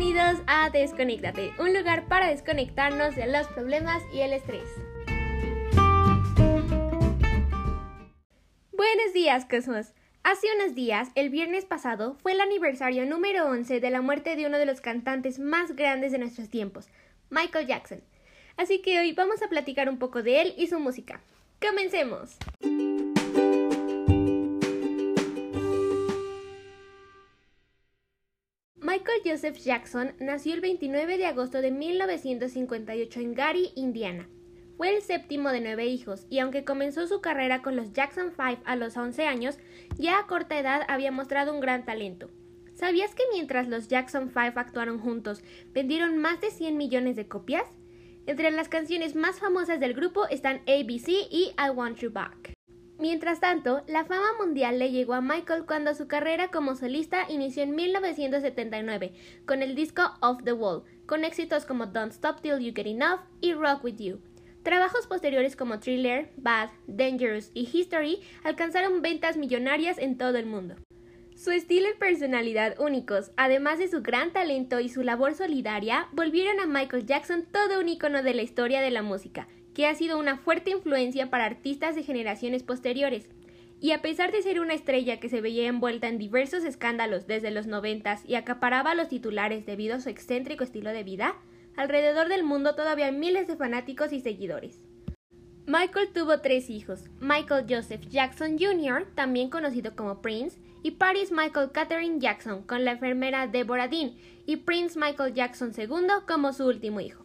Bienvenidos a Desconéctate, un lugar para desconectarnos de los problemas y el estrés. Buenos días, Cosmos. Hace unos días, el viernes pasado, fue el aniversario número 11 de la muerte de uno de los cantantes más grandes de nuestros tiempos, Michael Jackson. Así que hoy vamos a platicar un poco de él y su música. ¡Comencemos! Joseph Jackson nació el 29 de agosto de 1958 en Gary, Indiana. Fue el séptimo de nueve hijos y aunque comenzó su carrera con los Jackson 5 a los 11 años, ya a corta edad había mostrado un gran talento. ¿Sabías que mientras los Jackson 5 actuaron juntos, vendieron más de 100 millones de copias? Entre las canciones más famosas del grupo están ABC y I Want You Back. Mientras tanto, la fama mundial le llegó a Michael cuando su carrera como solista inició en 1979 con el disco Off the Wall, con éxitos como Don't Stop Till You Get Enough y Rock With You. Trabajos posteriores como Thriller, Bad, Dangerous y History alcanzaron ventas millonarias en todo el mundo. Su estilo y personalidad únicos, además de su gran talento y su labor solidaria, volvieron a Michael Jackson todo un icono de la historia de la música, que ha sido una fuerte influencia para artistas de generaciones posteriores. Y a pesar de ser una estrella que se veía envuelta en diversos escándalos desde los noventas y acaparaba los titulares debido a su excéntrico estilo de vida, alrededor del mundo todavía hay miles de fanáticos y seguidores. Michael tuvo tres hijos, Michael Joseph Jackson Jr., también conocido como Prince, y Paris Michael Catherine Jackson, con la enfermera Deborah Dean, y Prince Michael Jackson II como su último hijo.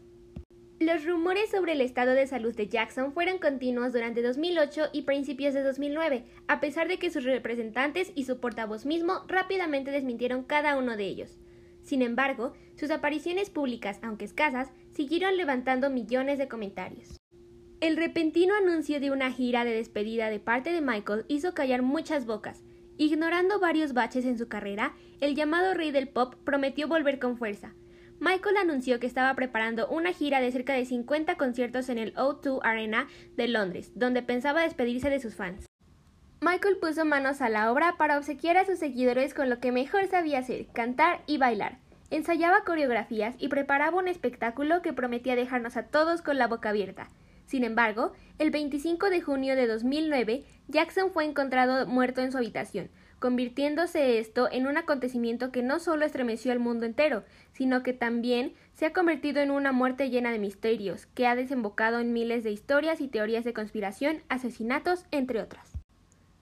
Los rumores sobre el estado de salud de Jackson fueron continuos durante 2008 y principios de 2009, a pesar de que sus representantes y su portavoz mismo rápidamente desmintieron cada uno de ellos. Sin embargo, sus apariciones públicas, aunque escasas, siguieron levantando millones de comentarios. El repentino anuncio de una gira de despedida de parte de Michael hizo callar muchas bocas. Ignorando varios baches en su carrera, el llamado rey del pop prometió volver con fuerza, Michael anunció que estaba preparando una gira de cerca de 50 conciertos en el O2 Arena de Londres, donde pensaba despedirse de sus fans. Michael puso manos a la obra para obsequiar a sus seguidores con lo que mejor sabía hacer, cantar y bailar. Ensayaba coreografías y preparaba un espectáculo que prometía dejarnos a todos con la boca abierta. Sin embargo, el 25 de junio de 2009, Jackson fue encontrado muerto en su habitación, convirtiéndose esto en un acontecimiento que no solo estremeció al mundo entero, sino que también se ha convertido en una muerte llena de misterios, que ha desembocado en miles de historias y teorías de conspiración, asesinatos, entre otras.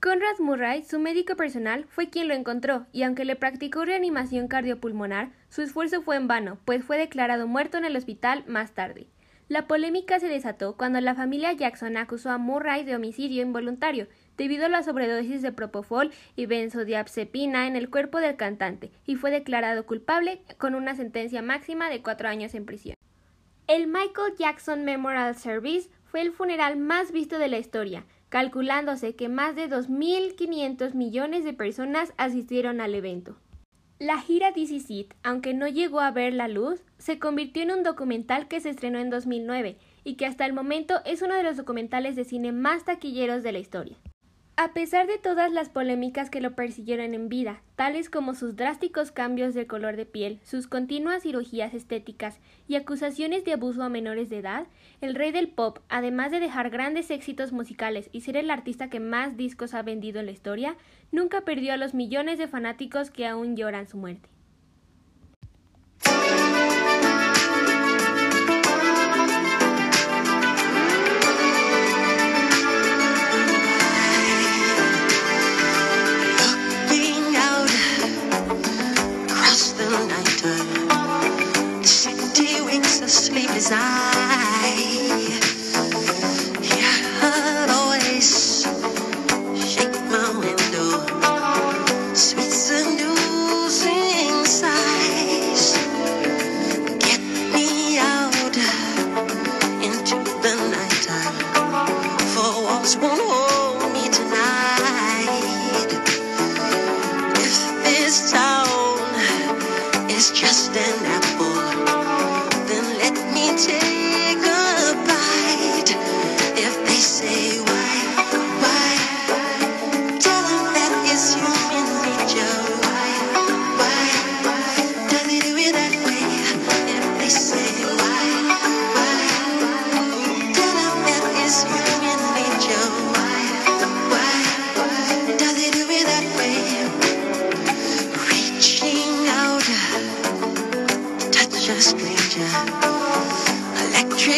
Conrad Murray, su médico personal, fue quien lo encontró, y aunque le practicó reanimación cardiopulmonar, su esfuerzo fue en vano, pues fue declarado muerto en el hospital más tarde. La polémica se desató cuando la familia Jackson acusó a Murray de homicidio involuntario, debido a la sobredosis de propofol y benzodiazepina en el cuerpo del cantante, y fue declarado culpable con una sentencia máxima de cuatro años en prisión. El Michael Jackson Memorial Service fue el funeral más visto de la historia, calculándose que más de 2.500 millones de personas asistieron al evento. La gira This aunque no llegó a ver la luz, se convirtió en un documental que se estrenó en 2009 y que hasta el momento es uno de los documentales de cine más taquilleros de la historia. A pesar de todas las polémicas que lo persiguieron en vida, tales como sus drásticos cambios de color de piel, sus continuas cirugías estéticas y acusaciones de abuso a menores de edad, el rey del pop, además de dejar grandes éxitos musicales y ser el artista que más discos ha vendido en la historia, nunca perdió a los millones de fanáticos que aún lloran su muerte.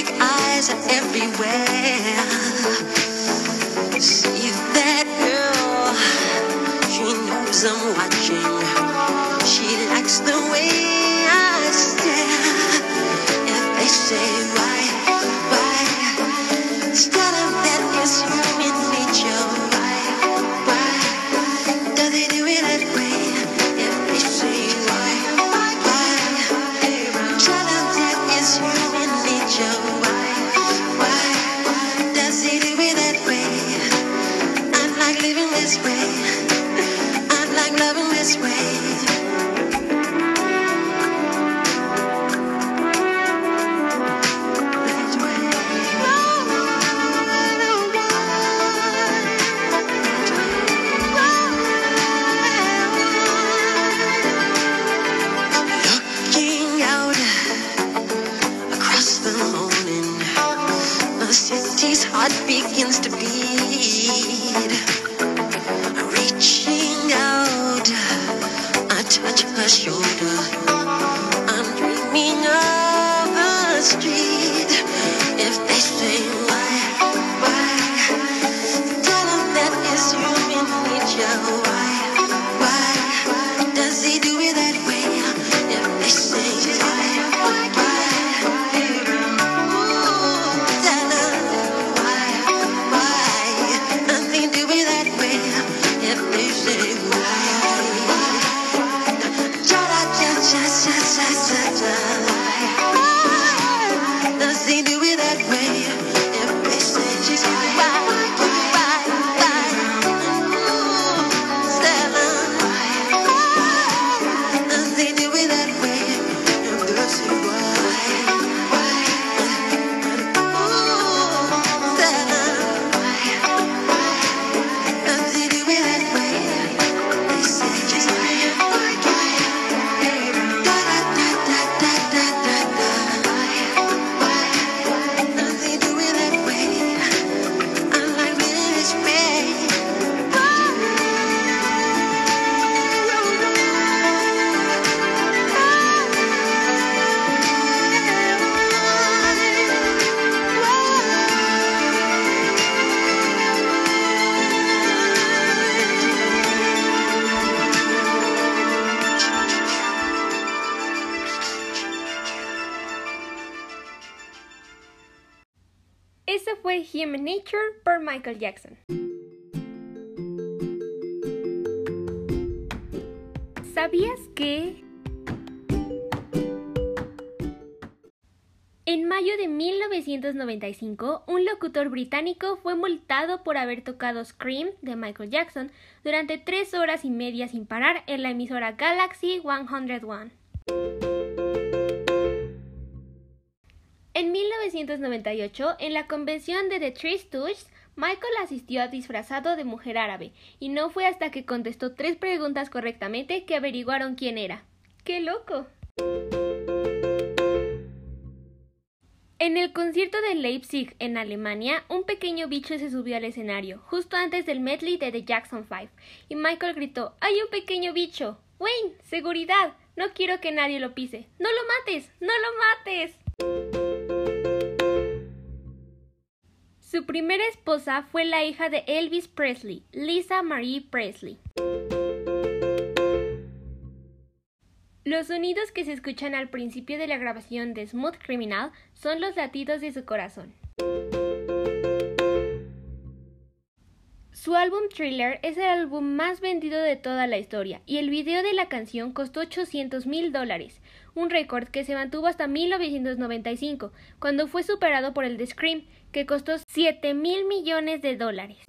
Eyes are everywhere. This way. I like loving this way. This way. Street. Human Nature por Michael Jackson. ¿Sabías que... En mayo de 1995, un locutor británico fue multado por haber tocado Scream de Michael Jackson durante tres horas y media sin parar en la emisora Galaxy 101. En 1998, en la convención de The Three Michael asistió disfrazado de mujer árabe, y no fue hasta que contestó tres preguntas correctamente que averiguaron quién era. ¡Qué loco! En el concierto de Leipzig, en Alemania, un pequeño bicho se subió al escenario, justo antes del medley de The Jackson 5, y Michael gritó, ¡Hay un pequeño bicho! Wayne, seguridad, no quiero que nadie lo pise. No lo mates, no lo mates. Su primera esposa fue la hija de Elvis Presley, Lisa Marie Presley. Los sonidos que se escuchan al principio de la grabación de Smooth Criminal son los latidos de su corazón. Su álbum Thriller es el álbum más vendido de toda la historia y el video de la canción costó 800 mil dólares, un récord que se mantuvo hasta 1995, cuando fue superado por el de Scream, que costó 7 mil millones de dólares.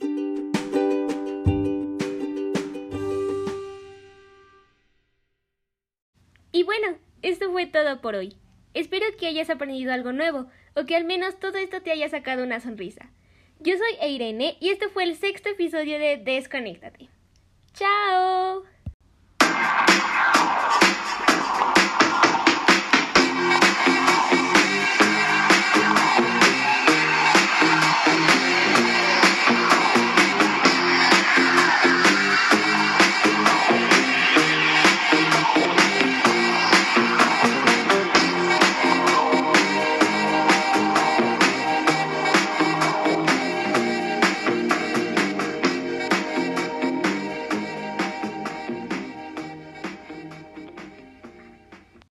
Y bueno, esto fue todo por hoy. Espero que hayas aprendido algo nuevo o que al menos todo esto te haya sacado una sonrisa. Yo soy Irene y este fue el sexto episodio de Desconéctate. ¡Chao!